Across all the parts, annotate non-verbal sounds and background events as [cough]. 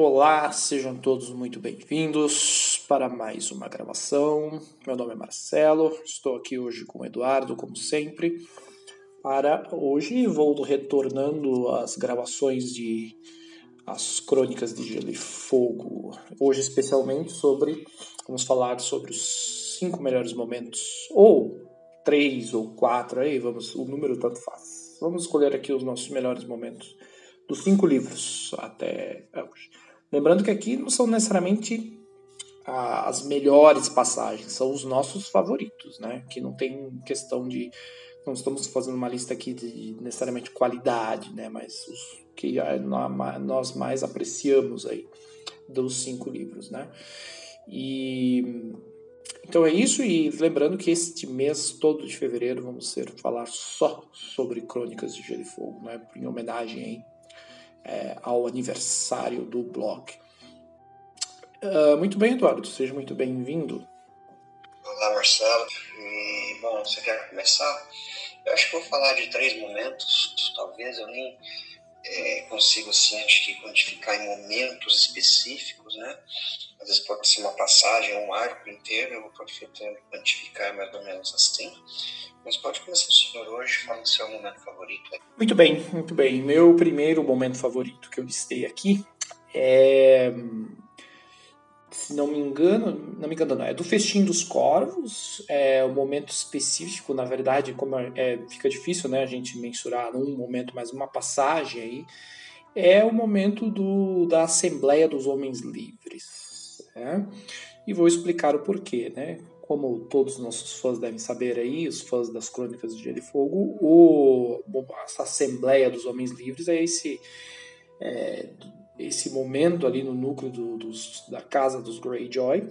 Olá, sejam todos muito bem-vindos para mais uma gravação. Meu nome é Marcelo, estou aqui hoje com o Eduardo, como sempre. Para hoje vou retornando às gravações de as crônicas de Gelo e Fogo. Hoje especialmente sobre vamos falar sobre os cinco melhores momentos ou três ou quatro aí, vamos, o número tanto faz. Vamos escolher aqui os nossos melhores momentos dos cinco livros até hoje. Lembrando que aqui não são necessariamente as melhores passagens, são os nossos favoritos, né? Que não tem questão de. Não estamos fazendo uma lista aqui de necessariamente qualidade, né? Mas os que nós mais apreciamos aí dos cinco livros, né? E então é isso, e lembrando que este mês todo de fevereiro vamos ser falar só sobre Crônicas de Gelo e Fogo, né? Em homenagem aí é, ao aniversário do blog. Uh, muito bem, Eduardo, seja muito bem-vindo. Olá, Marcelo. Bom, você quer começar? Eu acho que vou falar de três momentos, talvez eu nem é, consigo, assim, acho que quantificar em momentos específicos, né? Às vezes pode ser uma passagem, um arco inteiro, eu vou quantificar mais ou menos assim. Mas pode começar o senhor hoje, fala o seu momento favorito. Muito bem, muito bem. Meu primeiro momento favorito que eu listei aqui é. Se não me engano, não me engano, não, é do Festim dos Corvos, é um momento específico, na verdade, como é, é, fica difícil né, a gente mensurar num momento, mas uma passagem aí, é o momento do, da Assembleia dos Homens Livres. Né? E vou explicar o porquê, né? como todos os nossos fãs devem saber aí, os fãs das Crônicas de Gelo e Fogo, o, essa Assembleia dos Homens Livres é esse, é, esse momento ali no núcleo do, dos, da casa dos Greyjoy.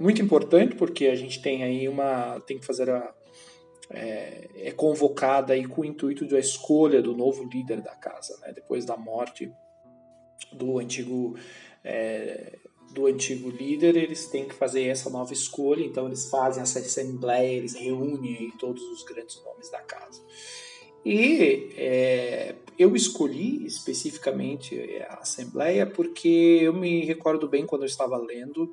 Muito importante porque a gente tem aí uma. tem que fazer a. É, é convocada aí com o intuito da escolha do novo líder da casa, né, depois da morte do antigo é, do antigo líder, eles têm que fazer essa nova escolha, então eles fazem essa assembleia, eles reúnem todos os grandes nomes da casa. E é, eu escolhi especificamente a Assembleia porque eu me recordo bem quando eu estava lendo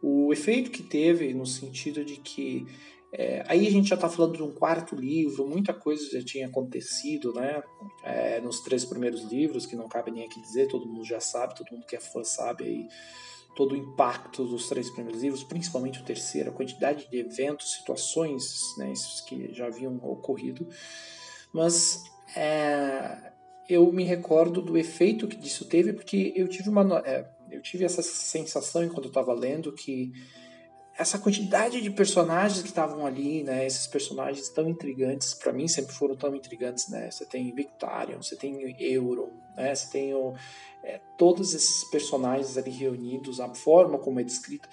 o efeito que teve no sentido de que é, aí a gente já está falando de um quarto livro, muita coisa já tinha acontecido, né? É, nos três primeiros livros, que não cabe nem aqui dizer, todo mundo já sabe, todo mundo que é fã sabe aí todo o impacto dos três primeiros livros, principalmente o terceiro, a quantidade de eventos, situações né, que já haviam ocorrido. Mas é, eu me recordo do efeito que isso teve, porque eu tive, uma, é, eu tive essa sensação enquanto eu estava lendo que essa quantidade de personagens que estavam ali, né, esses personagens tão intrigantes, para mim sempre foram tão intrigantes, né? Você tem Victarion, você tem Euron, né? Você tem o, é, todos esses personagens ali reunidos, a forma como é descrito,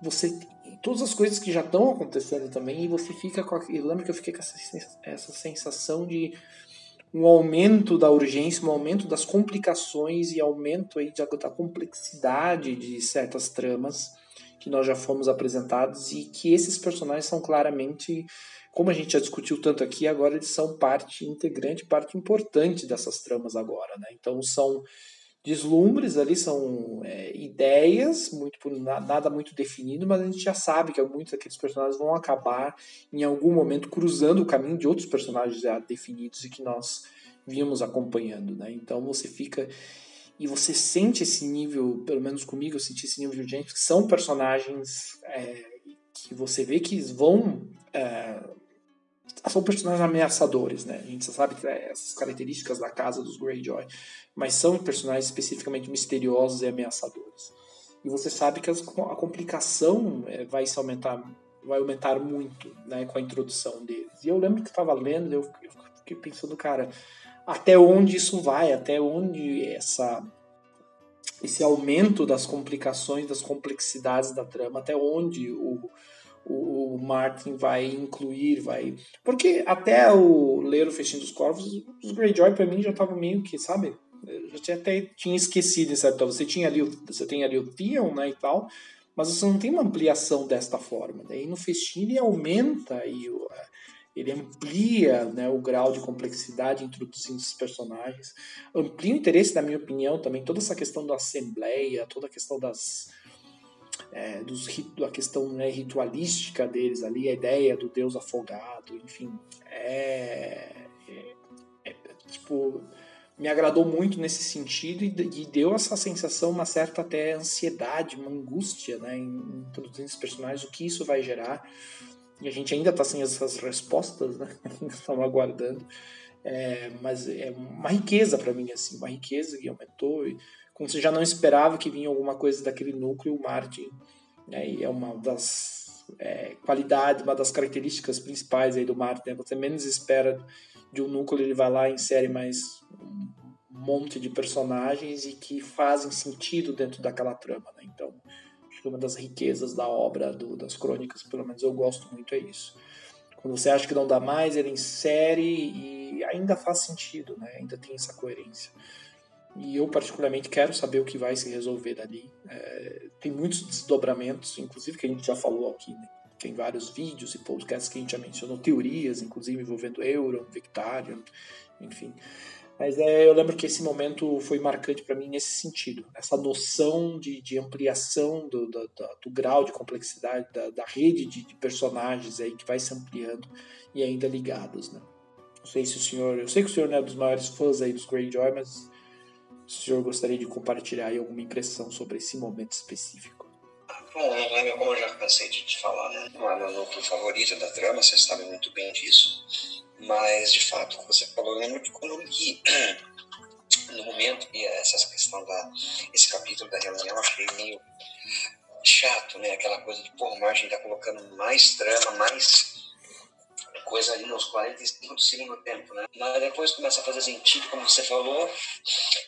você todas as coisas que já estão acontecendo também e você fica com eu lembro que eu fiquei com essa, essa sensação de um aumento da urgência, um aumento das complicações e aumento aí da, da complexidade de certas tramas que nós já fomos apresentados e que esses personagens são claramente, como a gente já discutiu tanto aqui, agora eles são parte integrante, parte importante dessas tramas agora, né? Então são deslumbres ali, são é, ideias, muito nada muito definido, mas a gente já sabe que muitos daqueles personagens vão acabar em algum momento cruzando o caminho de outros personagens já definidos e que nós vimos acompanhando, né? Então você fica e você sente esse nível, pelo menos comigo eu senti esse nível de urgência, que são personagens é, que você vê que vão. É, são personagens ameaçadores, né? A gente sabe que é essas características da casa dos Greyjoy, mas são personagens especificamente misteriosos e ameaçadores. E você sabe que a complicação é, vai se aumentar, vai aumentar muito, né, com a introdução deles. E eu lembro que estava lendo, eu, eu fiquei pensando, cara, até onde isso vai, até onde essa esse aumento das complicações, das complexidades da trama, até onde o, o, o Martin vai incluir, vai... Porque até o ler o Festim dos Corvos, os Greyjoy para mim já estavam meio que, sabe? Eu já até tinha esquecido, certo? Você tinha ali, você tem ali o Theon, né, e tal, mas você não tem uma ampliação desta forma. Daí no Festim ele aumenta o, ele amplia né, o grau de complexidade introduzindo esses personagens, amplia o interesse, na minha opinião, também toda essa questão da assembleia, toda a questão das é, dos, a questão né, ritualística deles ali, a ideia do deus afogado, enfim, é, é, é tipo me agradou muito nesse sentido e, e, deu essa sensação, uma certa até ansiedade, uma angústia, né, em, em esses personagens, o que isso vai gerar. E a gente ainda está sem essas respostas, né? [laughs] Estamos aguardando. É, mas é uma riqueza para mim, assim, uma riqueza que aumentou. E, como você já não esperava que vinha alguma coisa daquele núcleo, Martin né, e é uma das é, qualidades, uma das características principais aí do Martin. Né? Você menos espera de um núcleo, ele vai lá e insere mais um monte de personagens e que fazem sentido dentro daquela trama. Né? Então, uma das riquezas da obra do, das crônicas, pelo menos eu gosto muito, é isso. Quando você acha que não dá mais, ele insere e ainda faz sentido, né? ainda tem essa coerência. E eu, particularmente, quero saber o que vai se resolver dali. É, tem muitos desdobramentos, inclusive que a gente já falou aqui, né? Tem vários vídeos e podcasts que a gente já mencionou, teorias, inclusive envolvendo Euro, Victarion, enfim. Mas é, eu lembro que esse momento foi marcante para mim nesse sentido, essa noção de, de ampliação do, do, do, do, grau de complexidade da, da rede de, de, personagens aí que vai se ampliando e ainda ligados, né? Não sei se o senhor, eu sei que o senhor não é dos maiores fãs aí dos Greyjoy, mas o senhor gostaria de compartilhar aí alguma impressão sobre esse momento específico. Bom, como eu já cansei de te falar, né? não é meu núcleo favorito da trama, você sabe muito bem disso. Mas, de fato, como você falou, eu lembro que quando eu li [clears throat] no momento, e essa questão da. esse capítulo da reunião, eu achei meio chato, né? Aquela coisa de, pô, o Martin tá colocando mais trama, mais coisa ali nos 45 do segundo tempo, né? Mas depois começa a fazer sentido, como você falou,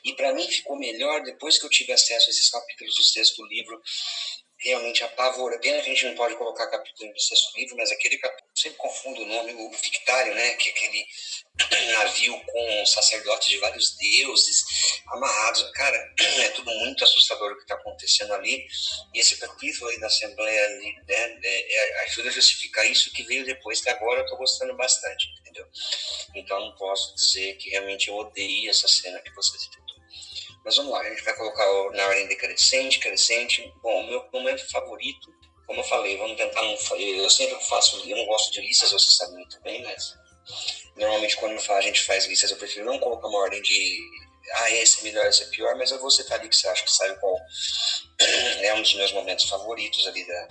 e para mim ficou melhor depois que eu tive acesso a esses capítulos do sexto livro realmente apavora. Pena que a gente não pode colocar capítulo no sexto livro, mas aquele capítulo, sempre confundo o nome, o Victário, né? Que é aquele [clears throat] navio com sacerdotes de vários deuses amarrados. Cara, [clears throat] é tudo muito assustador o que está acontecendo ali. E esse capítulo aí da Assembleia ali, né, é, é, ajuda a justificar isso que veio depois, que agora eu estou gostando bastante, entendeu? Então não posso dizer que realmente eu odeio essa cena que você citou. Mas vamos lá, a gente vai colocar na ordem decrescente, crescente. Bom, o meu momento favorito, como eu falei, vamos tentar não. Eu sempre faço, eu não gosto de listas, você sabe muito bem, mas normalmente quando a gente faz listas, eu prefiro não colocar uma ordem de. Ah, esse é melhor, esse é pior, mas eu vou citar ali que você acha que sabe qual [clears throat] é um dos meus momentos favoritos ali da,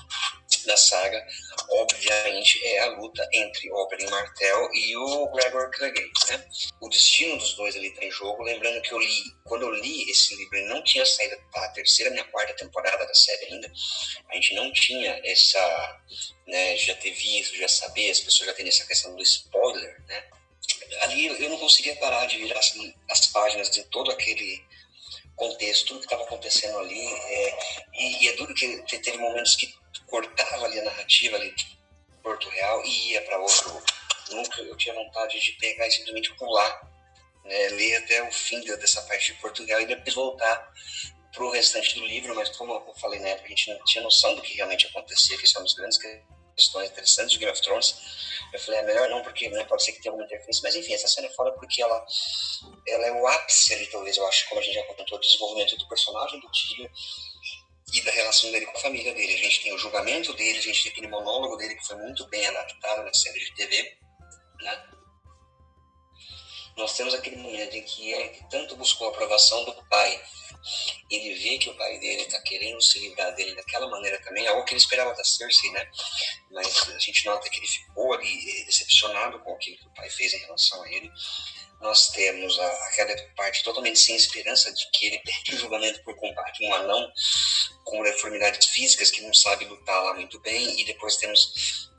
da saga, obviamente, é a luta entre Oberyn Martell e o Gregor Clegane, né? O destino dos dois ali está em jogo. Lembrando que eu li, quando eu li esse livro, ele não tinha saído a terceira nem a quarta temporada da série ainda. A gente não tinha essa, né, já ter visto, já saber, as pessoas já têm essa questão do spoiler, né? Ali eu não conseguia parar de virar assim, as páginas de todo aquele contexto, tudo que estava acontecendo ali. É, e, e, é duro que teve momentos que cortava ali a narrativa ali de Porto Real e ia para outro núcleo, eu tinha vontade de pegar e simplesmente pular, né, ler até o fim dessa parte de Porto Real e depois voltar para o restante do livro, mas como eu falei na época, a gente não tinha noção do que realmente acontecia, que são as grandes questões interessantes de Game of Thrones. Eu falei, é melhor não, porque né, pode ser que tenha alguma interferência, mas enfim, essa cena é fora porque ela, ela é o ápice ali, talvez, eu acho, como a gente já comentou, do desenvolvimento do personagem do Tyrion e da relação dele com a família dele. A gente tem o julgamento dele, a gente tem aquele monólogo dele que foi muito bem adaptado na série de TV, né? Nós temos aquele momento em que ele que tanto buscou a aprovação do pai, ele vê que o pai dele está querendo se livrar dele daquela maneira também, algo que ele esperava da Cersei, né? Mas a gente nota que ele ficou ali decepcionado com aquilo que o pai fez em relação a ele nós temos aquela parte totalmente sem esperança de que ele perde o julgamento por combate, um anão com deformidades físicas que não sabe lutar lá muito bem, e depois temos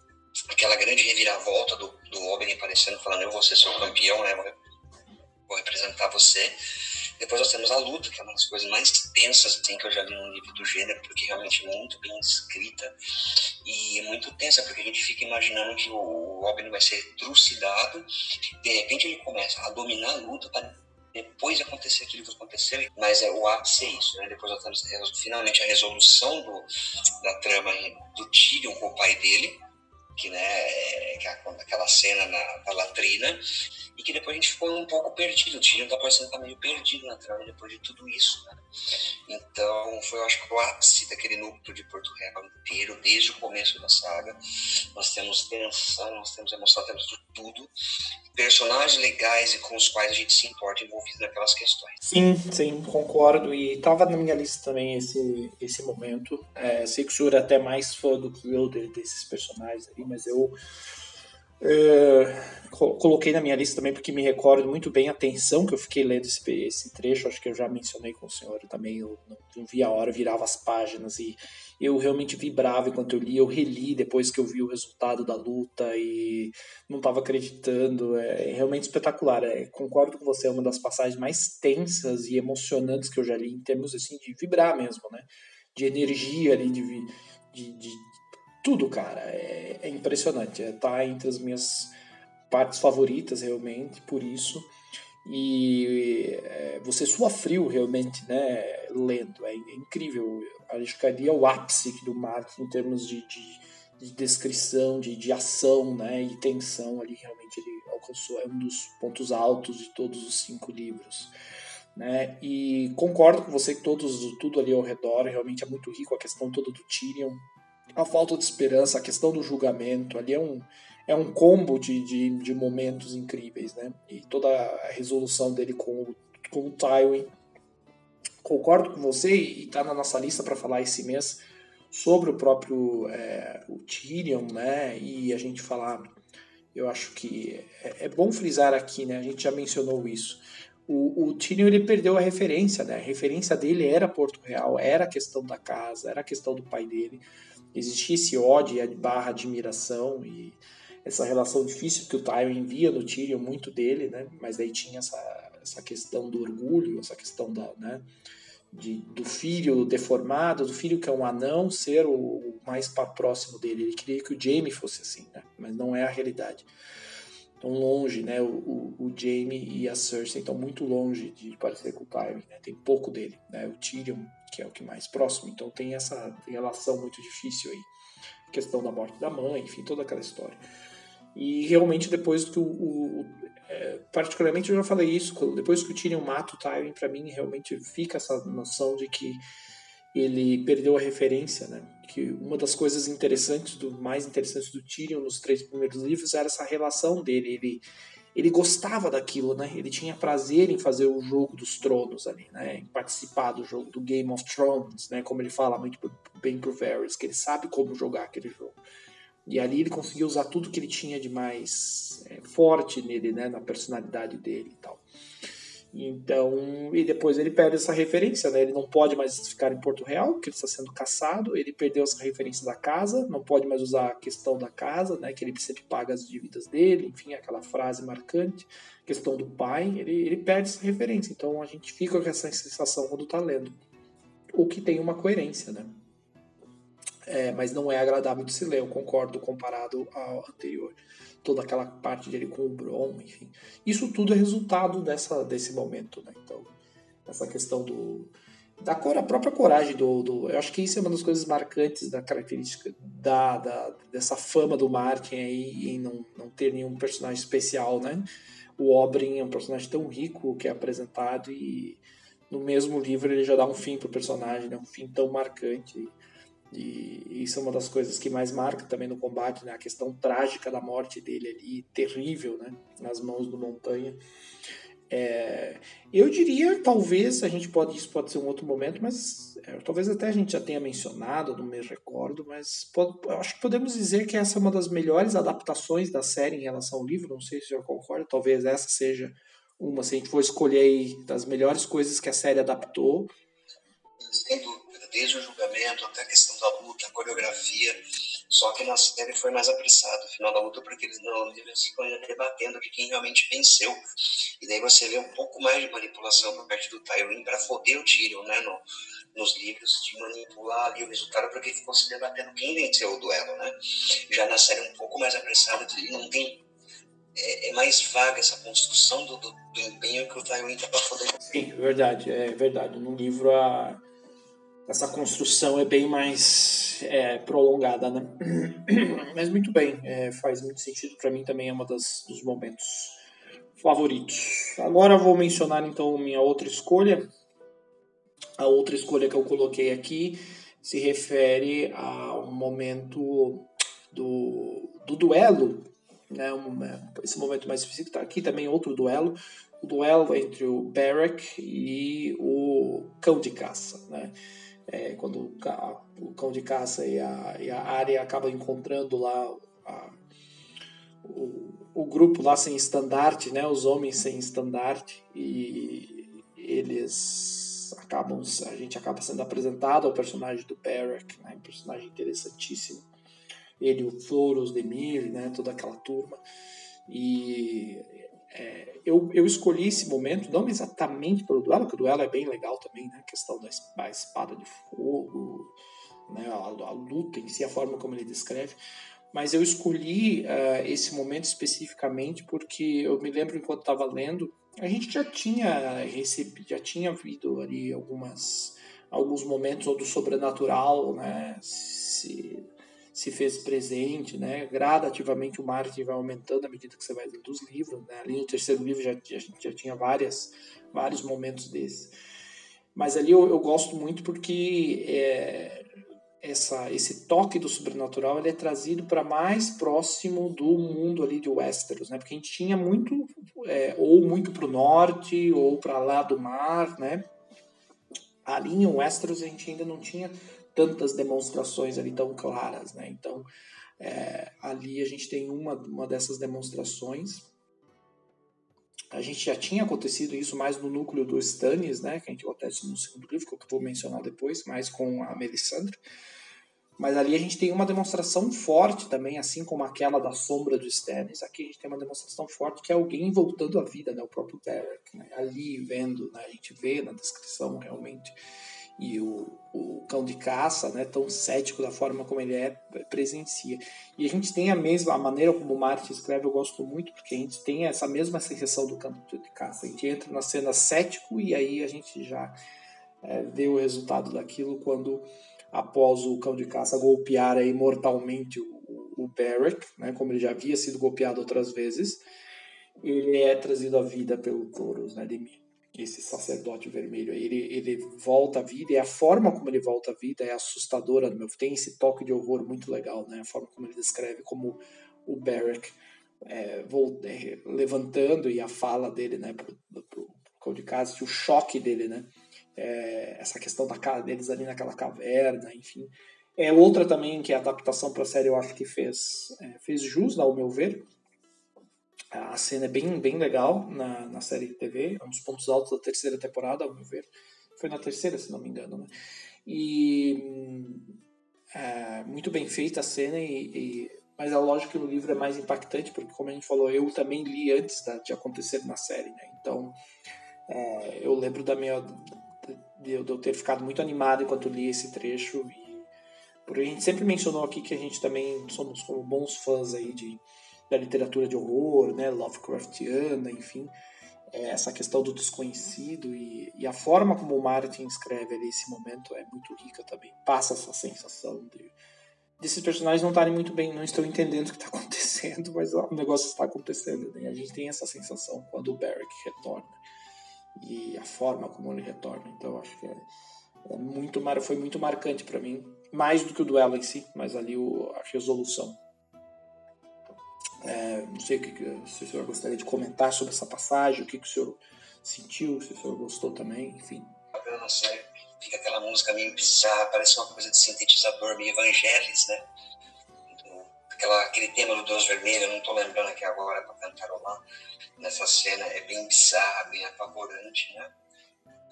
aquela grande reviravolta do, do Oberyn aparecendo, falando: Eu vou ser seu campeão, né? Vou representar você. Depois nós temos a luta, que é uma das coisas mais tensas assim, que eu já li no livro do gênero, porque realmente é muito bem escrita e é muito tensa, porque a gente fica imaginando que o Robin vai ser trucidado, de repente ele começa a dominar a luta para depois acontecer aquilo que aconteceu, mas é o ápice é isso, né? Depois nós temos finalmente a resolução do, da trama do Tyrion com o pai dele, que, né, é, que aquela cena na, na, latrina, e que depois a gente ficou um pouco perdido. O Tyrion tá parecendo tá meio perdido na trama depois de tudo isso, né? Então, foi, eu acho que o ápice daquele núcleo de Porto Real inteiro, desde o começo da saga. Nós temos tensão, nós temos emoção, temos tudo. Personagens legais e com os quais a gente se importa envolvido naquelas questões. Sim, sim, concordo. E estava na minha lista também esse, esse momento. É, sei que o senhor é até mais fã do que eu desses personagens aí, mas eu é, coloquei na minha lista também porque me recordo muito bem a tensão que eu fiquei lendo esse, esse trecho. Acho que eu já mencionei com o senhor também. Eu não, não vi a hora, virava as páginas e eu realmente vibrava enquanto eu li. Eu reli depois que eu vi o resultado da luta e não estava acreditando. É, é, realmente espetacular. É, concordo com você, é uma das passagens mais tensas e emocionantes que eu já li em termos assim de vibrar mesmo, né? De energia ali, de, de, de tudo, cara. É, é impressionante. É, tá entre as minhas partes favoritas, realmente, por isso. E é, você sua frio, realmente, né, lendo. É, é incrível. Acho que ali é o ápice do Martin em termos de, de, de, descrição, de, de ação, né, e tensão. Ali, realmente, ele alcançou. É um dos pontos altos de todos os cinco livros. Né? E concordo com você que todos, tudo ali ao redor realmente é muito rico, a questão toda do Tyrion, a falta de esperança, a questão do julgamento, ali é um, é um combo de, de, de momentos incríveis, né? E toda a resolução dele com, o, com o Tywin. Concordo com você e está na nossa lista para falar esse mês sobre o próprio é, o Tyrion, né? E a gente falar, eu acho que é, é, bom frisar aqui, né? A gente já mencionou isso. O, o Tyrion ele perdeu a referência, né? A referência dele era Porto Real, era a questão da casa, era a questão do pai dele existia esse ódio barra admiração e essa relação difícil que o Tywin envia no Tyrion muito dele, né? Mas aí tinha essa, essa questão do orgulho, essa questão da, né? De, do filho deformado, do filho que é um anão, ser o, o mais próximo dele. Ele queria que o Jaime fosse assim, né? Mas não é a realidade. Tão longe, né? O, o, o Jaime e a Cersei estão muito longe de parecer com o Tywin, né? Tem pouco dele, né? O Tyrion que é o que mais próximo. Então tem essa relação muito difícil aí. questão da morte da mãe, enfim, toda aquela história. E realmente depois que o, o é, particularmente eu já falei isso, depois que o Tyrion mata o Tywin, para mim realmente fica essa noção de que ele perdeu a referência, né? Que uma das coisas interessantes, do mais interessantes do Tyrion nos três primeiros livros era essa relação dele. Ele ele gostava daquilo, né? Ele tinha prazer em fazer o jogo dos tronos ali, né? Em participar do jogo do Game of Thrones, né? Como ele fala muito bem pro Varys, que ele sabe como jogar aquele jogo. E ali ele conseguiu usar tudo que ele tinha de mais é, forte nele, né? Na personalidade dele e tal. Então, e depois ele perde essa referência, né? Ele não pode mais ficar em Porto Real, porque ele está sendo caçado. Ele perdeu essa referência da casa, não pode mais usar a questão da casa, né? Que ele sempre paga as dívidas dele, enfim, aquela frase marcante. Questão do pai, ele, ele perde essa referência. Então a gente fica com essa sensação quando está lendo. O que tem uma coerência, né? É, mas não é agradável de se ler, eu concordo comparado ao anterior toda aquela parte dele com o Bron, enfim. Isso tudo é resultado dessa, desse momento, né? Então, essa questão do da cor, a própria coragem do, do, eu acho que isso é uma das coisas marcantes da característica da, da dessa fama do Martin aí em não, não ter nenhum personagem especial, né? O Oberyn é um personagem tão rico que é apresentado e no mesmo livro ele já dá um fim pro personagem, né? Um fim tão marcante. E isso é uma das coisas que mais marca também no combate, né? A questão trágica da morte dele ali, terrível, né? Nas mãos do Montanha. É, eu diria, talvez, a gente pode, isso pode ser um outro momento, mas é, talvez até a gente já tenha mencionado, não me recordo, mas pode, acho que podemos dizer que essa é uma das melhores adaptações da série em relação ao livro, não sei se já concorda, talvez essa seja uma, se a gente for escolher das melhores coisas que a série adaptou. Sem dúvida desde o julgamento até a questão da luta, a coreografia. Só que na série foi mais apressado o final da luta, porque eles não eles ficam debatendo de quem realmente venceu. E daí você vê um pouco mais de manipulação por parte do Tywin para foder o Tyrion, né? No, nos livros, de manipular ali o resultado para que ficou se debatendo quem venceu o duelo, né? Já na série um pouco mais apressada, não tem é, é, mais vaga essa construção do, do, do empenho que o Tywin tá para foder. Sim, verdade, é verdade. No livro a essa construção é bem mais é, prolongada, né? [clears throat] Mas muito bem, é, faz muito sentido para mim também é das dos momentos favoritos. Agora vou mencionar então minha outra escolha. A outra escolha que eu coloquei aqui se refere a um momento do, do duelo, né? Um, esse momento mais específico está aqui também outro duelo, o duelo entre o Barrack e o cão de caça, né? É, quando o, cão de caça e a, e a área acabam encontrando lá a, o, o, grupo lá sem estandarte, né, os homens sem estandarte, e eles acabam, a gente acaba sendo apresentado ao personagem do Barack, né, um personagem interessantíssimo, ele, o Floros, Demir, né, toda aquela turma, e é, eu, eu escolhi esse momento, não exatamente pelo duelo, porque o duelo é bem legal também, né? A questão da, da espada de fogo, né? A, a, luta em si, a forma como ele descreve. Mas eu escolhi uh, esse momento especificamente porque eu me lembro enquanto estava lendo, a gente já tinha recebido, já tinha visto ali algumas alguns momentos ou do sobrenatural, né? Se, se fez presente, né? Gradativamente o marketing vai aumentando à medida que você vai lendo os livros, né? Ali no terceiro livro já, já, já tinha várias, vários momentos desses. Mas ali eu, eu gosto muito porque é, essa, esse toque do sobrenatural ele é trazido para mais próximo do mundo ali de Westeros, né? Porque a gente tinha muito, é, ou muito para o norte, ou para lá do mar, né? Ali em Westeros a gente ainda não tinha tantas demonstrações ali tão claras, né? Então, é, ali a gente tem uma, uma dessas demonstrações. A gente já tinha acontecido isso mais no núcleo do Stannis, né? Que a gente acontece no segundo livro, que eu vou mencionar depois, mais com a Melisandre. Mas ali a gente tem uma demonstração forte também, assim como aquela da sombra do Stannis. Aqui a gente tem uma demonstração forte que é alguém voltando à vida, né? O próprio Derek, né? Ali vendo, né? A gente vê na descrição realmente e o, o cão de caça, né, tão cético da forma como ele é, presencia. E a gente tem a mesma, a maneira como o Martin escreve, eu gosto muito, porque a gente tem essa mesma sensação do cão de caça. A gente entra na cena cético e aí a gente já é, vê o resultado daquilo quando, após o cão de caça golpear aí mortalmente o, o Barrack, né, como ele já havia sido golpeado outras vezes, ele é trazido à vida pelo Taurus, né, de esse sacerdote vermelho. Ele, ele volta à vida e a forma como ele volta à vida é assustadora. Meu. Tem esse toque de horror muito legal, né? A forma como ele descreve como o Barrack é, é, levantando e a fala dele, né, pro, pro, pro de casa, o choque dele, né? É, essa questão da cara deles ali naquela caverna, enfim. É outra também que a adaptação para a série eu acho que fez, é, fez jus, ao meu ver, a cena é bem, bem legal na, na série de TV, é um dos pontos altos da terceira temporada, ao meu ver. Foi na terceira, se não me engano, né? E é, muito bem feita a cena, e, e, mas é lógico que no livro é mais impactante, porque como a gente falou, eu também li antes da, de acontecer na série, né? Então, é, eu lembro da minha de, de eu ter ficado muito animado enquanto li esse trecho e porque a gente sempre mencionou aqui que a gente também somos como bons fãs aí de da literatura de horror, né, Lovecraftiana, enfim, é, essa questão do desconhecido e, e, a forma como o Martin escreve ali esse momento é muito rica também. Passa essa sensação de desses personagens não estarem muito bem, não estão entendendo o que está [laughs] acontecendo, mas o negócio está acontecendo. Né? A gente tem essa sensação quando o Barrick retorna e a forma como ele retorna. Então acho que é, é muito foi muito marcante para mim, mais do que o duelo em si, mas ali o, a resolução. É, não sei o que, se o senhor gostaria de comentar sobre essa passagem, o que, que o senhor sentiu, se o senhor gostou também, enfim. Fica aquela música meio bizarra, parece uma coisa de sintetizador, meio evangelis, né? Aquela, aquele tema do Deus Vermelho, eu não estou lembrando aqui agora para cantarolar, nessa cena é bem bizarra, bem apavorante, né?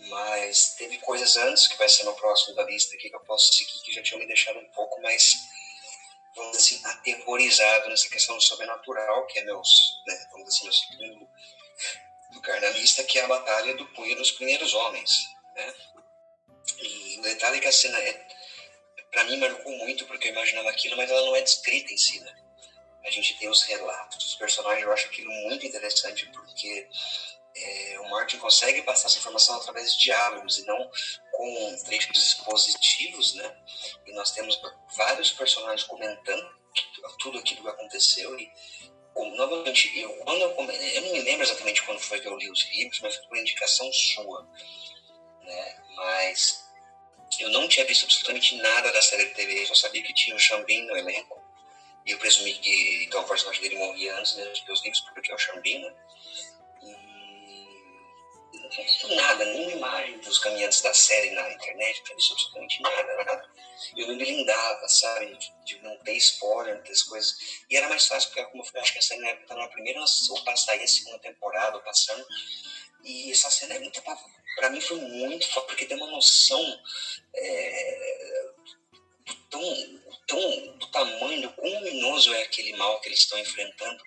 Mas teve coisas antes, que vai ser no próximo da lista aqui, que eu posso seguir, que já tinham me deixado um pouco mais vamos dizer assim, aterrorizado nessa questão do sobrenatural, que é meus, né, vamos dizer assim, meu segundo do carnalista, que é a batalha do punho dos primeiros homens, né? E o detalhe é que a cena é, para mim marcou muito porque eu imaginava aquilo, mas ela não é descrita em si, né? A gente tem os relatos dos personagens, eu acho aquilo muito interessante porque é, o Martin consegue passar essa informação através de diálogos e não com trechos expositivos, né? E nós temos vários personagens comentando tudo aquilo que aconteceu e novamente, eu, quando eu, eu não me lembro exatamente quando foi que eu li os livros, mas foi por indicação sua, né? Mas eu não tinha visto absolutamente nada da série de TV, eu só sabia que tinha o Xambin no elenco. E eu presumi que então, o personagem dele morria antes mesmo de ver os livros, porque é o Xambin, né? Não tinha visto nada, nenhuma imagem dos caminhantes da série na internet, não tinha visto absolutamente nada, nada. Eu me blindava, sabe? De não ter spoiler, das coisas. E era mais fácil, porque como eu falei, acho que a série época na primeira, ou para sair a segunda temporada, passando. E essa cena é muito para mim foi muito porque tem uma noção é, tão, tão, do tamanho, do quão luminoso é aquele mal que eles estão enfrentando.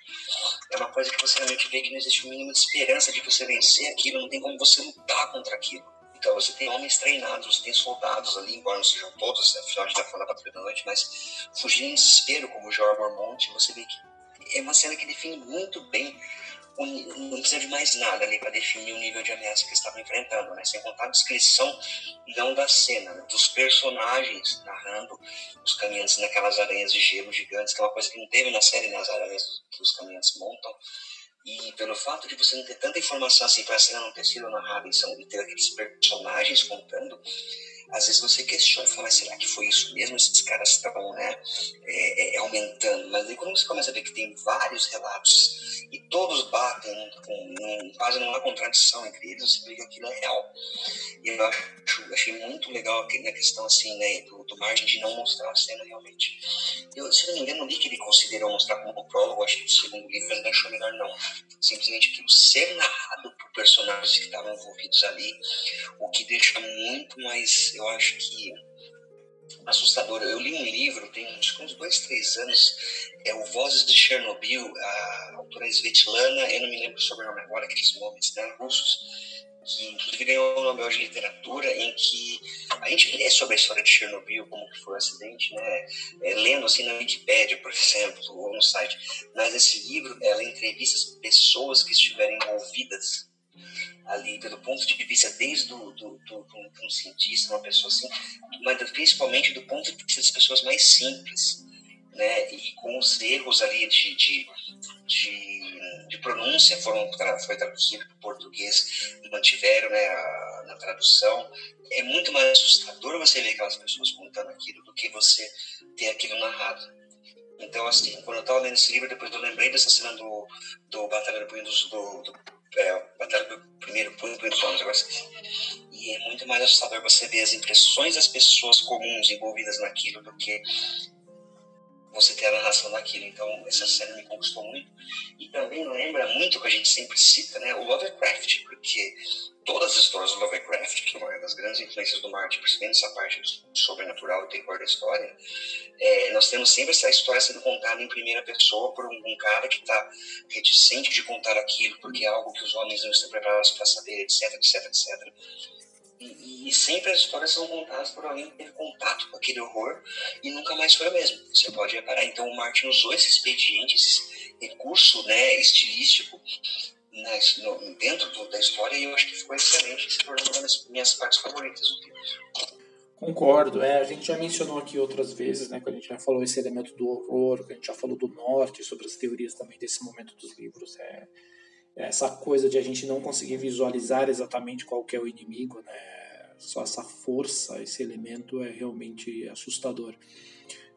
É uma coisa que você realmente vê que não existe o mínimo de esperança de você vencer aquilo, não tem como você lutar contra aquilo. Então você tem homens treinados, você tem soldados ali, embora não sejam todos, né? afinal a gente está falando da Patrulha da Noite, mas fugindo em desespero, como o Jorge Mormont, você vê que é uma cena que define muito bem não precisa de mais nada ali para definir o nível de ameaça que estavam enfrentando, né? Sem contar a descrição não da cena, né? dos personagens narrando os caminhantes naquelas aranhas de gelo gigantes, que é uma coisa que não teve na série, né? As aranhas que os caminhantes montam. E pelo fato de você não ter tanta informação assim para a cena não ter sido narrada e ter aqueles personagens contando, às vezes você questiona, fala, mas será que foi isso mesmo? Esses caras estavam né, é, é, aumentando. Mas aí quando você começa a ver que tem vários relatos e todos batem, com, quase não há contradição entre eles, você vê que aquilo é real. E eu acho, achei muito legal na questão assim, né, do, do margem de não mostrar a cena realmente. Eu, se não me engano, li que ele considerou mostrar como prólogo, acho que no segundo livro, mas não achou melhor não. Simplesmente aquilo ser narrado por personagens que estavam envolvidos ali, o que deixa muito mais eu acho que assustador. Eu li um livro, tem uns, uns dois, três anos, é o Vozes de Chernobyl, a autora Svetlana, eu não me lembro o sobrenome agora, aqueles nomes né, russos, que inclusive ganhou o Nobel de Literatura, em que a gente lê sobre a história de Chernobyl, como que foi o acidente, né? É, lendo assim na Wikipédia, por exemplo, ou no site. Mas esse livro, ela entrevista pessoas que estiveram envolvidas ali pelo ponto de vista desde do, do, do, do um cientista, uma pessoa assim, mas principalmente do ponto de vista das pessoas mais simples, né? E com os erros ali de, de, de, de pronúncia foram foi traduzido para o português mantiveram né, a, na tradução. É muito mais assustador você ver aquelas pessoas contando aquilo do que você ter aquilo narrado. Então, assim, quando eu estava lendo esse livro, depois eu lembrei dessa cena do, do Batalha do Punho do, do é, Batalha do Primeiro Punho do Punho agora E é muito mais assustador você ver as impressões das pessoas comuns envolvidas naquilo do que você ter a narração daquilo. Então, essa cena me conquistou muito. E também lembra muito que a gente sempre cita, né? O Lovecraft, porque todas as histórias do Lovecraft, que é uma das grandes influências do Martin, principalmente essa parte do sobrenatural e terror da história, é, nós temos sempre essa história sendo contada em primeira pessoa por um, um cara que está reticente de contar aquilo, porque é algo que os homens não estão preparados para saber, etc, etc, etc. E, e, sempre as histórias são contadas por alguém que teve contato com aquele horror e nunca mais foi o mesmo. Você pode reparar. Então o Martin usou esse expediente, esse recurso né, estilístico na, no, dentro do, da história e eu acho que ficou excelente se tornou uma das minhas partes favoritas do livro. Concordo, é, a gente já mencionou aqui outras vezes, né, quando a gente já falou esse elemento do horror, que a gente já falou do norte, sobre as teorias também desse momento dos livros, é essa coisa de a gente não conseguir visualizar exatamente qual que é o inimigo, né, só essa força, esse elemento é realmente assustador.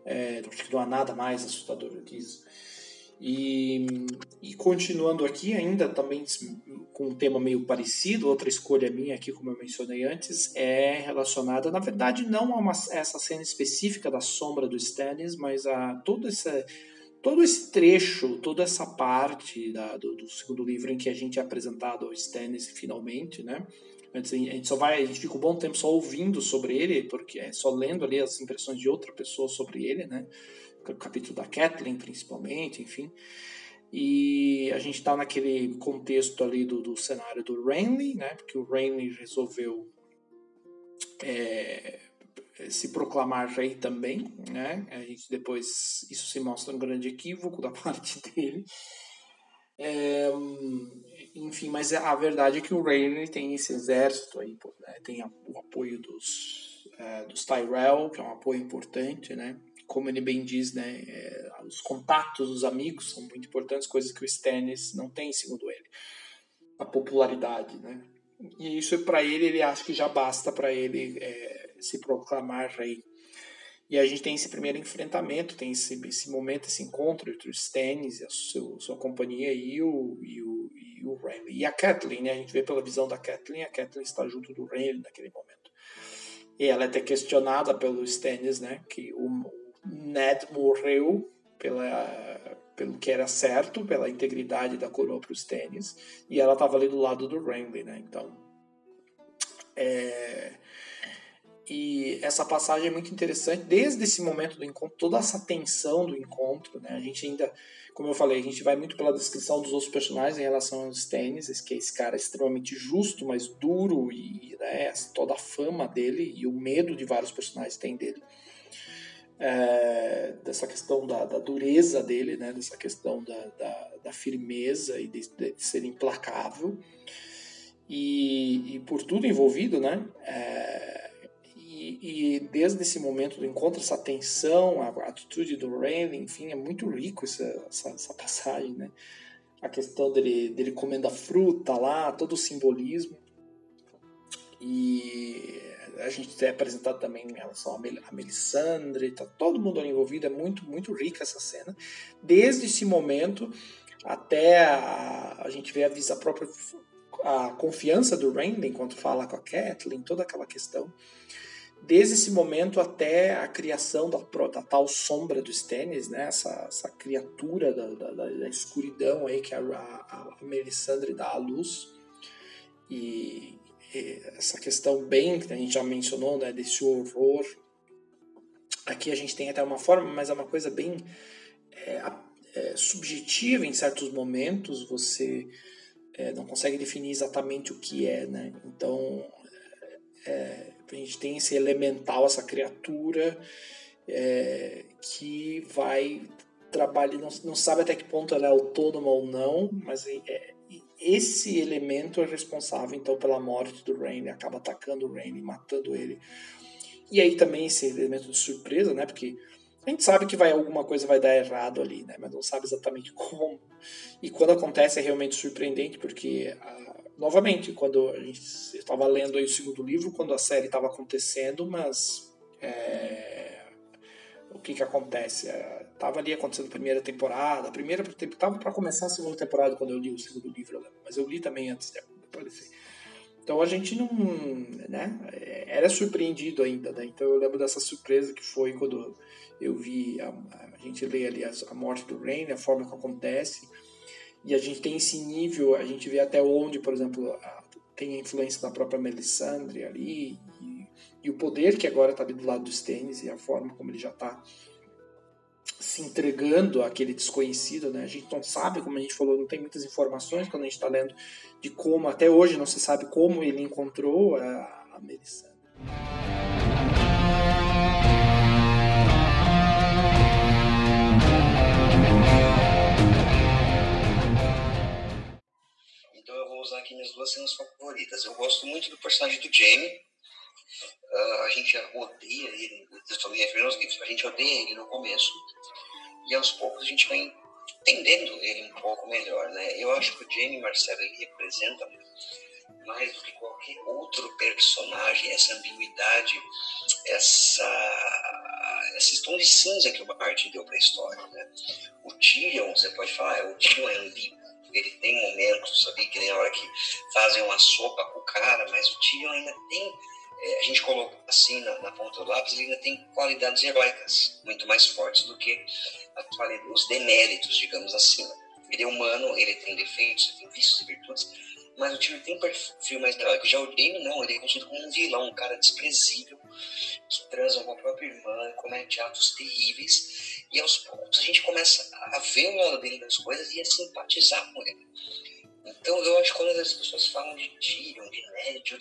É, acho que não há nada mais assustador do que isso. E, e, continuando aqui, ainda também com um tema meio parecido, outra escolha minha aqui, como eu mencionei antes, é relacionada, na verdade, não a, uma, essa cena específica da sombra do Stannis, mas a todo esse, todo esse trecho, toda essa parte da, do, do, segundo livro em que a gente é apresentado ao Stannis finalmente, né? A gente só vai, a gente fica um bom tempo só ouvindo sobre ele, porque é só lendo ali as impressões de outra pessoa sobre ele, né? capítulo da Kathleen, principalmente, enfim. E a gente está naquele contexto ali do, do cenário do Renly, né? Porque o Renly resolveu é, se proclamar rei também, né? A gente depois isso se mostra um grande equívoco da [laughs] parte dele. É, enfim, mas a verdade é que o Rhaenyra tem esse exército aí, né? tem o apoio dos, é, dos Tyrell, que é um apoio importante, né? Como ele bem diz, né? É, os contatos, os amigos são muito importantes, coisas que o Stannis não tem, segundo ele. A popularidade, né? E isso para ele, ele acha que já basta para ele é, se proclamar rei. E a gente tem esse primeiro enfrentamento, tem esse, esse momento, esse encontro entre o Stannis e a seu, sua companhia e o, e o, e o Renly. E a Kathleen, né? A gente vê pela visão da Kathleen, a Kathleen está junto do Renly naquele momento. E ela é até questionada pelo Stannis, né? Que o Ned morreu pela, pelo que era certo, pela integridade da coroa para os Stannis, e ela estava ali do lado do Renly, né? Então, é, e essa passagem é muito interessante, desde esse momento do encontro, toda essa tensão do encontro, né? A gente ainda, como eu falei, a gente vai muito pela descrição dos outros personagens em relação aos Stannis, que é esse cara extremamente justo, mas duro, e né, toda a fama dele e o medo de vários personagens têm dele. É, dessa questão da, da, dureza dele, né? Dessa questão da, da, da firmeza e de, de, ser implacável. E, e, por tudo envolvido, né? É, e, desde esse momento do encontro, essa tensão, a, atitude do Rand, enfim, é muito rico essa, essa, essa, passagem, né? A questão dele, dele comendo a fruta lá, todo o simbolismo. E a gente é apresentado também em relação a, Mel a Melisandre, tá todo mundo ali envolvido, é muito, muito rica essa cena. Desde esse momento até a, a gente vê a, a própria a confiança do Rand enquanto fala com a Kathleen, toda aquela questão desde esse momento até a criação da, da tal sombra do Stannis, né? essa, essa criatura da, da, da, escuridão aí que a, a, a Melisandre dá à luz. E, e, essa questão bem que a gente já mencionou, né? desse horror. Aqui a gente tem até uma forma, mas é uma coisa bem é, é, subjetiva em certos momentos. Você é, não consegue definir exatamente o que é, né? Então é, a gente tem esse elemental, essa criatura é, que vai trabalhar, não, não sabe até que ponto ela é autônoma ou não, mas é, é esse elemento é responsável então pela morte do Rain, acaba atacando o Rain, matando ele. E aí também esse elemento de surpresa, né? Porque a gente sabe que vai alguma coisa vai dar errado ali, né? Mas não sabe exatamente [laughs] como. E quando acontece é realmente surpreendente, porque novamente, quando a gente estava lendo aí o segundo livro, quando a série estava acontecendo, mas é, o que que acontece? É, ali acontecendo a primeira temporada, a primeira estava para começar a segunda temporada quando eu li o segundo livro, mas eu li também antes de aparecer. Então a gente não, né, era surpreendido ainda, né? Então eu lembro dessa surpresa que foi quando eu vi a, a gente lê ali a, a morte do Rain, a forma que acontece e a gente tem esse nível, a gente vê até onde, por exemplo, a, tem a influência da própria Melisandre ali, e, e o poder que agora está ali do lado dos tênis e a forma como ele já está se entregando àquele desconhecido, né? A gente não sabe, como a gente falou, não tem muitas informações quando a gente está lendo de como, até hoje não se sabe como ele encontrou a, a Melisandre. Eu gosto muito do personagem do Jamie. Uh, a gente odeia ele, a gente odeia ele no começo. E aos poucos a gente vai entendendo ele um pouco melhor, né? Eu acho que o Jamie Marcelo ele representa mais do que qualquer outro personagem essa ambiguidade, essa esse tom de cinza que o Martin deu para a história, né? O Tyrion, você pode falar, é, o Tyrion é ambíguo ele tem momentos, sabe, que a hora que fazem uma sopa com o cara, mas o Tyrion ainda tem, é, a gente colocou assim na, na, ponta do lápis, ele ainda tem qualidades heróicas muito mais fortes do que os deméritos, digamos assim. Ele é humano, ele tem defeitos, tem vícios e virtudes, mas o Tyrion tem perfil mais heróico. Já o Jaime não, ele é conhecido como um vilão, um cara desprezível, que transa com a própria irmã, comete atos terríveis e aos poucos a gente começa a ver o lado dele das coisas e a simpatizar com ele. Então eu acho que quando as pessoas falam de Tyrion, de Ned,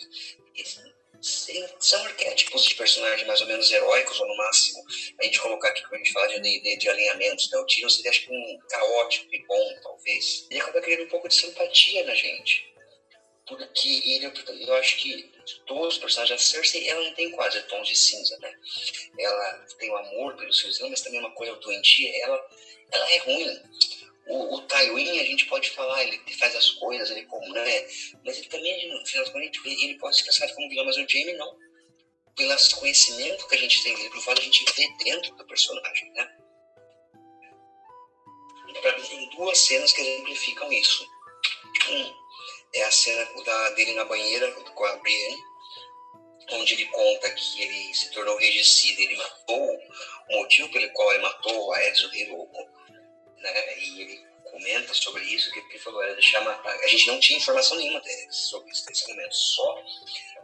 são arquétipos de personagens mais ou menos heróicos, ou no máximo, a gente colocar aqui, quando a gente fala de, de, de alinhamentos, né? o Tyrion seria acho um caótico e bom, talvez. Ele acaba criando um pouco de simpatia na gente. Porque ele, eu acho que todos os personagens, a Cersei, ela não tem quase tons de cinza, né? Ela tem o um amor pelos seus irmãos, mas também é uma coisa doentia, ela, ela é ruim. O, o Tywin, a gente pode falar, ele faz as coisas, ele como, né? Mas ele também, no final das contas, ele pode ser classificado como vilão, mas o Jaime não. Pelo conhecimento que a gente tem dele, pelo fato de a gente ver dentro do personagem, né? Pra mim, tem duas cenas que exemplificam isso. Um é a cena da, dele na banheira com a Brienne, onde ele conta que ele se tornou regicida, ele matou, o motivo pelo qual ele matou a Edson Rei Louco né? E ele comenta sobre isso, que ele falou, era deixar matar. A gente não tinha informação nenhuma sobre isso nesse momento, só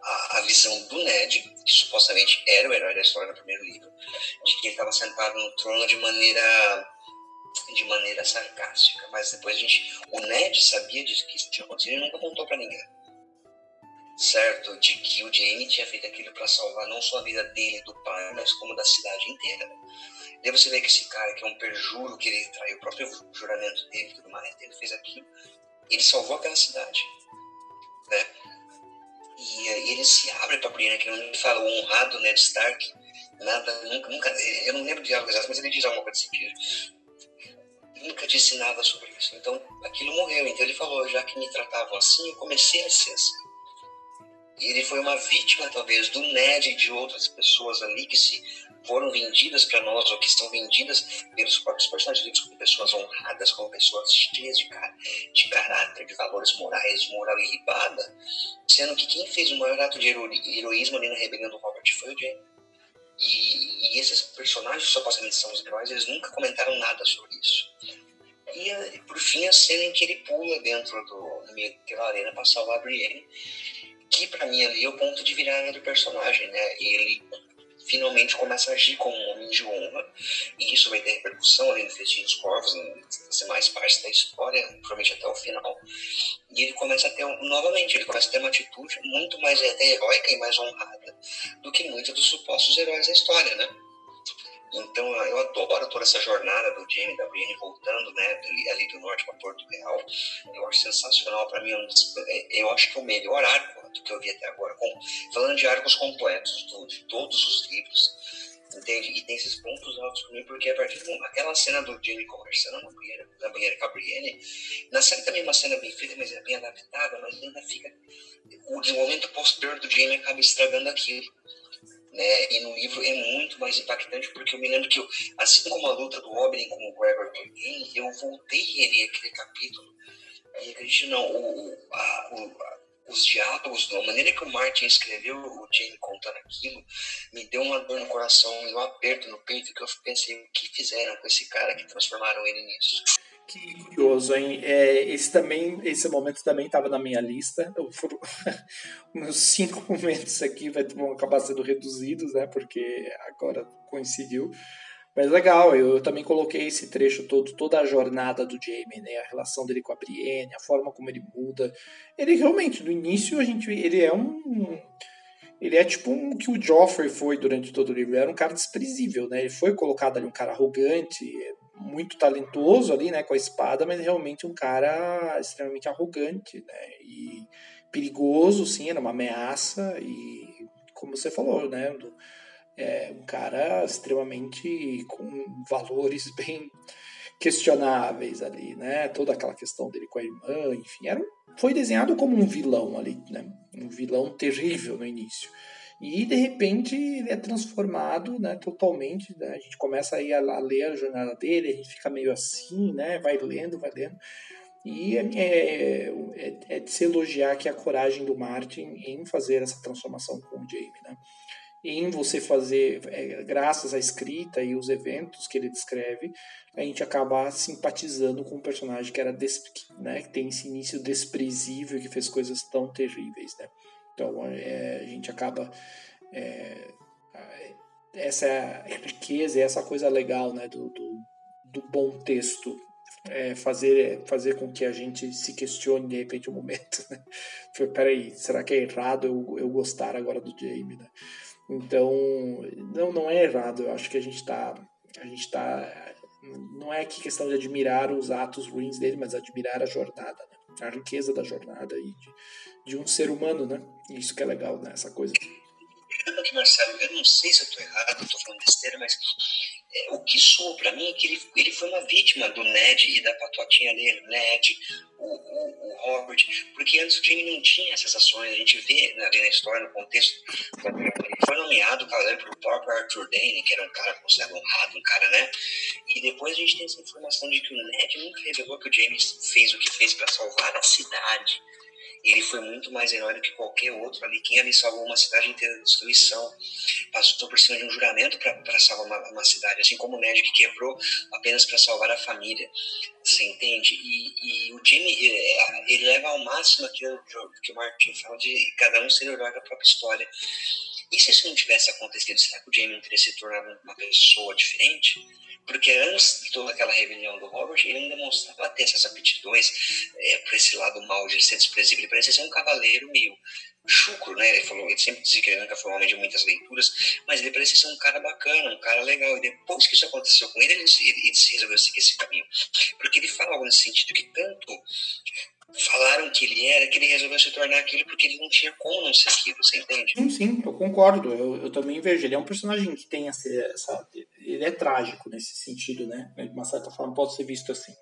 a, a, visão do Ned, que supostamente era o herói da história no primeiro livro, de que ele estava sentado no trono de maneira de maneira sarcástica, mas depois a gente, o Ned sabia disso que isso tinha acontecido e nunca contou para ninguém. Certo, de que o Jaime tinha feito aquilo para salvar não só a vida dele, do pai, mas como da cidade inteira. Daí você vê que esse cara, que é um perjuro, que ele traiu o próprio juramento dele tudo mais, ele fez aquilo, ele salvou aquela cidade. Né? E, e ele se abre para Brienne, que ele fala, o honrado Ned Stark, nada, nunca, nunca, eu não lembro de algo exato, mas ele diz alguma coisa desse sentido. Nunca disse nada sobre isso. Então, aquilo morreu. Então ele falou, já que me tratavam assim, eu comecei a ser assim. E ele foi uma vítima, talvez, do Ned e de outras pessoas ali que se foram vendidas para nós ou que estão vendidas pelos próprios personagens como pessoas honradas, como pessoas cheias de, car de caráter, de valores morais, moral irribada, sendo que quem fez o maior ato de hero heroísmo ali na rebelião do Robert foi o Jaime. E, esses personagens, supostamente são os heróis, eles nunca comentaram nada sobre isso. E, por fim, a cena em que ele pula dentro do, meio daquela arena para salvar a Brienne, que para mim ali é o ponto de virada do personagem, né? Ele finalmente começa a agir como um homem de honra, e isso vai ter repercussão ali no Festim dos Corvos, ser mais parte da história, provavelmente até o final. E ele começa a ter, novamente, ele começa a ter uma atitude muito mais heróica e mais honrada do que muitos dos supostos heróis da história, né? Então eu adoro toda essa jornada do Jamie da Brienne voltando, né, ali, do norte para Porto Real. Eu acho sensacional para mim. É, eu acho que é o melhor arco do que eu vi até agora. Com, falando de arcos completos do, de todos os livros, entende? E tem esses pontos altos para mim porque a partir daquela cena do Jamie conversando na banheira, na banheira com a Brienne, na série também é uma cena bem feita, mas é bem adaptada, mas ainda fica o desenvolvimento posterior do Jamie acaba estragando aquilo né? E no livro é muito mais impactante porque eu me lembro que, eu, assim como a luta do Oberyn com o Gregor Clegane, eu voltei a ler aquele capítulo e acredite não, o, a, o, a, os diálogos, a maneira que o Martin escreveu o Jane contando aquilo, me deu uma dor no coração e um aperto no peito que eu pensei, o que fizeram com esse cara que transformaram ele nisso? Que curioso, hein? É, esse também, esse momento também estava na minha lista. Eu, for, meus [laughs] cinco momentos aqui vão acabar sendo reduzidos, né? Porque agora coincidiu. Mas legal, eu também coloquei esse trecho todo, toda a jornada do Jamie, né? A relação dele com a Brienne, a forma como ele muda. Ele realmente, no início, a gente, ele é um ele é tipo um que o Joffrey foi durante todo o livro. Ele era um cara desprezível, né? Ele foi colocado ali um cara arrogante, muito talentoso ali, né, com a espada, mas realmente um cara extremamente arrogante, né, e perigoso, sim, era uma ameaça e, como você falou, né, é um cara extremamente com valores [laughs] bem questionáveis ali, né, toda aquela questão dele com a irmã, enfim, era, foi desenhado como um vilão ali, né, um vilão terrível no início. E de repente ele é transformado né, totalmente. Né? A gente começa aí a, a, ler a jornada dele, a gente fica meio assim, né? vai lendo, vai lendo. E é, é, é, é de se elogiar que a coragem do Martin em fazer essa transformação com o Jamie. Né? Em você fazer, é, graças à escrita e os eventos que ele descreve, a gente acaba simpatizando com um personagem que era né, que tem esse início desprezível que fez coisas tão terríveis. Né? Então é, a gente acaba. É, essa riqueza, essa coisa legal né, do, do, do, bom texto é, fazer, fazer com que a gente se questione de repente um momento, né? [laughs] Foi, peraí, será que é errado eu, eu gostar agora do Jamie, né? Então, não, não é errado, eu acho que a gente está a gente tá não é aqui questão de admirar os atos ruins dele, mas admirar a jornada, né? a riqueza da jornada e de, de um ser humano, né? Isso que é legal, né? Essa coisa. Marcelo, eu não sei se eu estou errado, estou falando besteira, mas é, o que soa para mim é que ele, ele foi uma vítima do Ned e da patotinha dele, Ned, o, o, o Robert, porque antes o Jamie não tinha essas ações, a gente vê ali na história, no contexto, ele foi nomeado cavaleiro pelo próprio Arthur Dane, que era um cara considerado honrado, um cara, né? E depois a gente tem essa informação de que o Ned nunca revelou que o James fez o que fez para salvar a cidade ele foi muito mais herói do que qualquer outro ali. Quem ali salvou uma cidade inteira da destruição, passou por cima de um juramento para salvar uma, uma, cidade, assim como o Ned que quebrou apenas para salvar a família. Você entende? E, e o Jimmy, ele, ele, leva ao máximo aquilo que o Martin fala de cada um ser herói da própria história. E se isso não tivesse acontecido, será que o Jamie não teria se tornado uma pessoa diferente? Porque antes de toda aquela rebelião do Robert, ele não demonstrava ter essas aptidões é, para esse lado mal de ser desprezível. Ele parecia ser um cavaleiro meio chucro, né? Ele, falou, ele sempre dizia que ele nunca foi um homem de muitas leituras, mas ele parecia ser um cara bacana, um cara legal. E depois que isso aconteceu com ele, ele, ele, ele resolveu seguir esse caminho. Porque ele fala algo nesse sentido que tanto falaram que ele era, que ele resolveu se tornar aquilo porque ele não tinha como não ser aquilo, você entende? Sim, sim, eu concordo. Eu, eu também vejo. Ele é um personagem que tem essa, essa. Ele é trágico nesse sentido, né? De uma certa forma, pode ser visto assim.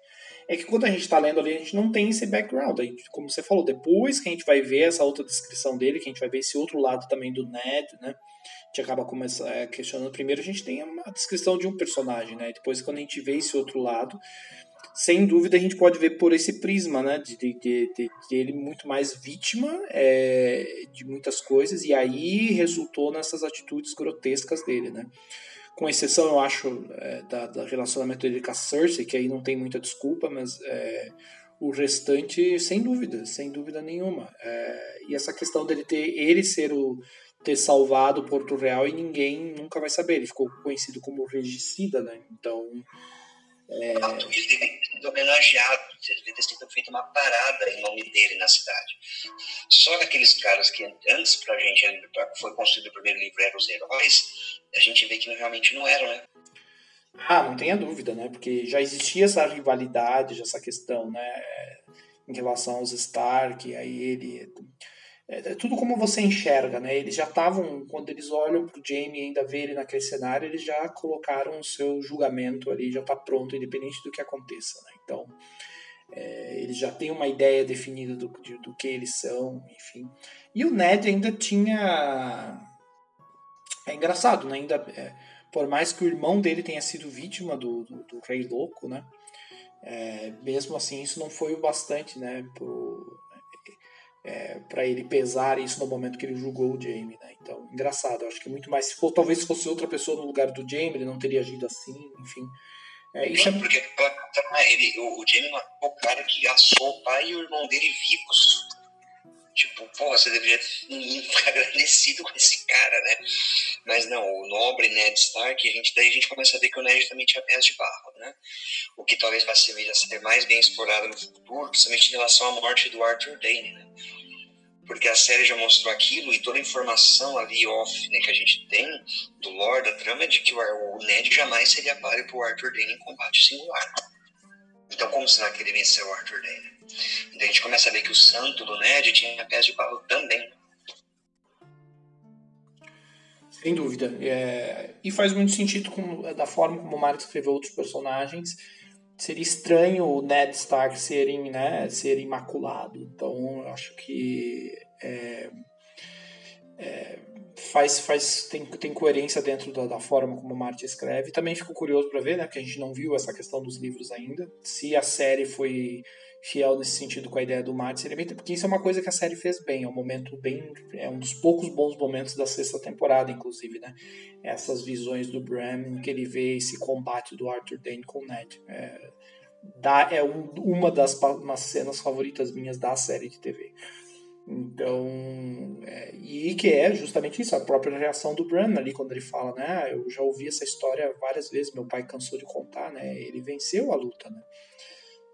É que quando a gente está lendo ali, a gente não tem esse background. Aí, como você falou, depois que a gente vai ver essa outra descrição dele, que a gente vai ver esse outro lado também do Ned, né? Gente acaba começando, é, questionando. Primeiro, a gente tem uma descrição de um personagem, né? Depois, quando a gente vê esse outro lado, sem dúvida a gente pode ver por esse prisma, né, de, de, de, de ele muito mais vítima é, de muitas coisas e aí resultou nessas atitudes grotescas dele, né. Com exceção, eu acho, é, da, da, relacionamento dele com a Cersei, que aí não tem muita desculpa, mas é, o restante, sem dúvida, sem dúvida nenhuma. É, e essa questão dele ter ele ser o ter salvado Porto Real e ninguém nunca vai saber. Ele ficou conhecido como regicida, né? Então é... Ele devia ter sido homenageado, devia ter sido feita uma parada em nome dele na cidade. Só que aqueles caras que antes pra gente foi construído o primeiro livro eram os heróis, a gente vê que realmente não eram, né? Ah, não tenha dúvida, né? Porque já existia essa rivalidade, essa questão, né? Em relação aos Stark, aí ele é, é, tudo como você enxerga, né? Eles já estavam, quando eles olham para o Jamie ainda vê ele naquele cenário, eles já colocaram o seu julgamento ali, já está pronto, independente do que aconteça, né? Então, é, eles já têm uma ideia definida do, de, do que eles são, enfim. E o Ned ainda tinha. É engraçado, né? Ainda, é, por mais que o irmão dele tenha sido vítima do, do, do Rei Louco, né? É, mesmo assim, isso não foi o bastante, né? Pro, é, para ele pesar isso no momento que ele julgou o Jamie, né? Então, engraçado, acho que muito mais. Se for, talvez se fosse outra pessoa no lugar do Jamie, ele não teria agido assim, enfim. É, isso é... porque ele, o, o Jamie matou o cara que assou o pai e o irmão dele vivos. Tipo, porra, você deveria ficar [laughs] agradecido com esse cara, né? Mas não, o nobre Ned Stark, a gente, daí a gente começa a ver que o Ned também tinha pés de barro, né? O que talvez vai ser mais bem explorado no futuro, principalmente em relação à morte do Arthur Dane, né? Porque a série já mostrou aquilo e toda a informação ali off né, que a gente tem do lore da trama é de que o, Ned jamais seria páreo para o Arthur Dane em combate singular. Então, como será que ele venceu o Arthur Dane? Então a gente começa a ver que o santo do Ned tinha pés de barro também. Sem dúvida. É... E faz muito sentido com, da forma como o Mario escreveu outros personagens seria estranho o Ned Stark ser, né, ser imaculado. Então, eu acho que é, é, faz, faz tem, tem coerência dentro da, da forma como o Martin escreve. Também fico curioso para ver, né, porque a gente não viu essa questão dos livros ainda. Se a série foi fiel nesse sentido com a ideia do seria bem, porque isso é uma coisa que a série fez bem. É um momento bem, é um dos poucos bons momentos da sexta temporada, inclusive, né? Essas visões do Bran em que ele vê esse combate do Arthur Dane com o Ned. É, dá, é um, uma das umas cenas favoritas minhas da série de TV. Então, é, e que é justamente isso, a própria reação do Bran ali, quando ele fala, né, ah, eu já ouvi essa história várias vezes, meu pai cansou de contar, né, ele venceu a luta, né.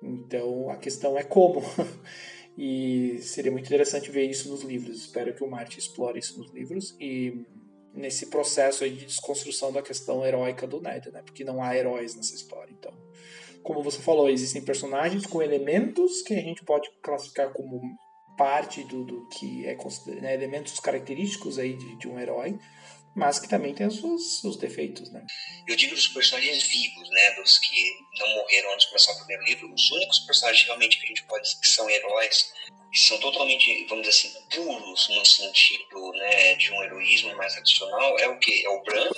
Então a questão é como. [laughs] e seria muito interessante ver isso nos livros. Espero que o Martin explore isso nos livros e nesse processo de desconstrução da questão heróica do Ned, né? Porque não há heróis nessa história. Então, como você falou, existem personagens com elementos que a gente pode classificar como parte do, do que é né, elementos característicos aí de, de, um herói, mas que também tem os seus, defeitos, né? Eu digo dos personagens vivos, né, dos que não morreram antes de começar o primeiro livro, os únicos personagens realmente que a gente pode dizer que são heróis, que são totalmente, vamos dizer assim, puros no sentido, né, de um heroísmo mais tradicional, é o que? É o Bran,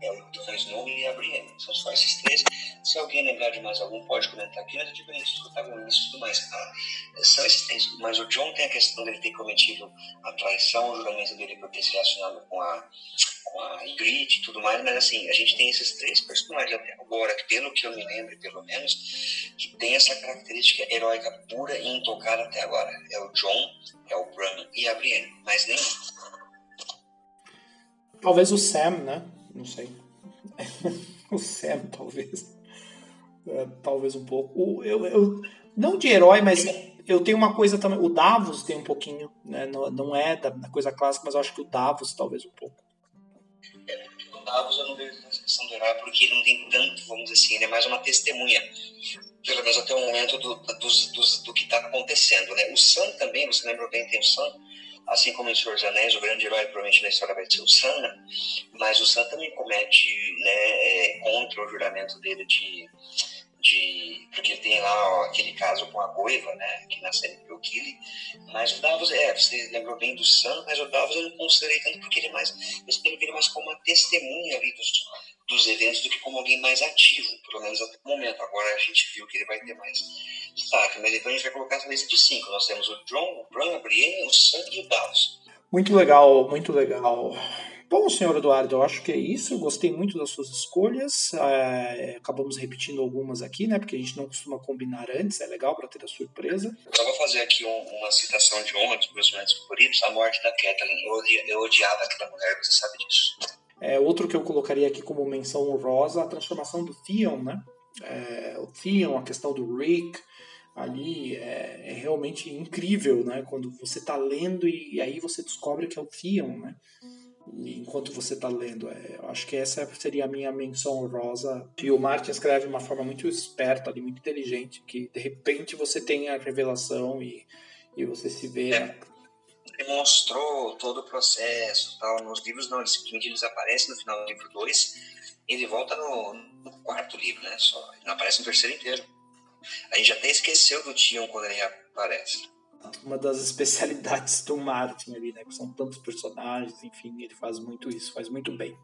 é o Jon Snow e a Brienne. São só esses três. Se alguém lembrar de mais algum, pode comentar aqui, mas eu digo isso, protagonistas e tudo mais. Ah, são esses três. Mas o John tem a questão dele ter cometido a traição, o juramento dele por ter se relacionado com a, com a Ygritte e tudo mais, mas assim, a gente tem esses três personagens até agora, pelo que eu me lembro, pelo menos, que tem essa característica heróica pura e intocada até agora. É o John, é o Bran e a Brienne, mas nem Talvez o Sam, né? Não sei. [laughs] o Sam, talvez. É, talvez um pouco. O, eu, eu, não de herói, mas eu tenho uma coisa também. O Davos tem um pouquinho, né? Não, não é da, da coisa clássica, mas eu acho que o Davos talvez um pouco. É, o Davos eu não vejo essa questão do herói porque ele não tem tanto, vamos dizer assim, ele é mais uma testemunha. Pelo menos até o momento do, do, do, do que está acontecendo, né? O Sam também, você lembra bem, tem o Sam assim como em Senhor dos Anéis, o grande herói provavelmente na história vai ser o Sam, mas o Sam também comete né, é, contra o juramento dele de, de porque tem lá ó, aquele caso com a Goiva, né, que na série do Killy, mas o Davos, é, você lembrou bem do Sam, mas o Davos eu não considerei tanto porque ele é mais, eu ele vira mais como uma testemunha ali dos, dos eventos do que como alguém mais ativo, pelo menos até o momento. Agora a gente viu que ele vai ter mais destaque, mas então a gente vai colocar essa lista de cinco. Nós temos o John, o Bran, a Brienne, o Sam e o Davos. Muito legal, muito legal. Bom, senhor Eduardo, eu acho que é isso. Eu gostei muito das suas escolhas. É, acabamos repetindo algumas aqui, né? Porque a gente não costuma combinar antes. É legal para ter a surpresa. Eu só vou fazer aqui um, uma citação de honra dos meus momentos favoritos: a morte da Kathleen. Eu, eu odiava aquela mulher, você sabe disso. É, outro que eu colocaria aqui como menção honrosa, a transformação do Theon, né? É, o Theon, a questão do Rick ali é, é, realmente incrível, né? Quando você está lendo e aí você descobre que é o Theon, né? E enquanto você está lendo, é, eu acho que essa seria a minha menção honrosa. E o Martin escreve de uma forma muito esperta, ali, muito inteligente, que de repente você tem a revelação e, e você se vê demonstrou todo o processo tal. Nos livros não, ele simplesmente desaparece no final do livro 2 ele volta no, no, quarto livro, né? Só. Ele não aparece no terceiro inteiro. A gente até esqueceu do Tion quando ele aparece. Uma das especialidades do Martin ali, né? Que são tantos personagens, enfim, ele faz muito isso, faz muito bem.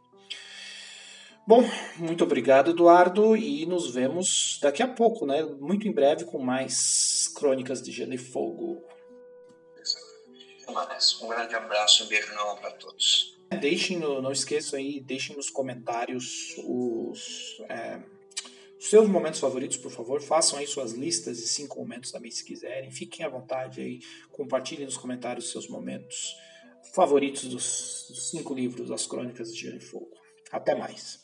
Bom, muito obrigado, Eduardo, e nos vemos daqui a pouco, né? Muito em breve com mais Crônicas de Gelo e Fogo. Um grande abraço alma para todos. Deixem, no, não esqueçam aí, deixem nos comentários os, é, seus momentos favoritos, por favor. Façam aí suas listas de cinco momentos também, se quiserem. Fiquem à vontade aí, compartilhem nos comentários os seus momentos favoritos dos, dos cinco livros das Crônicas de Gelo e Fogo. Até mais.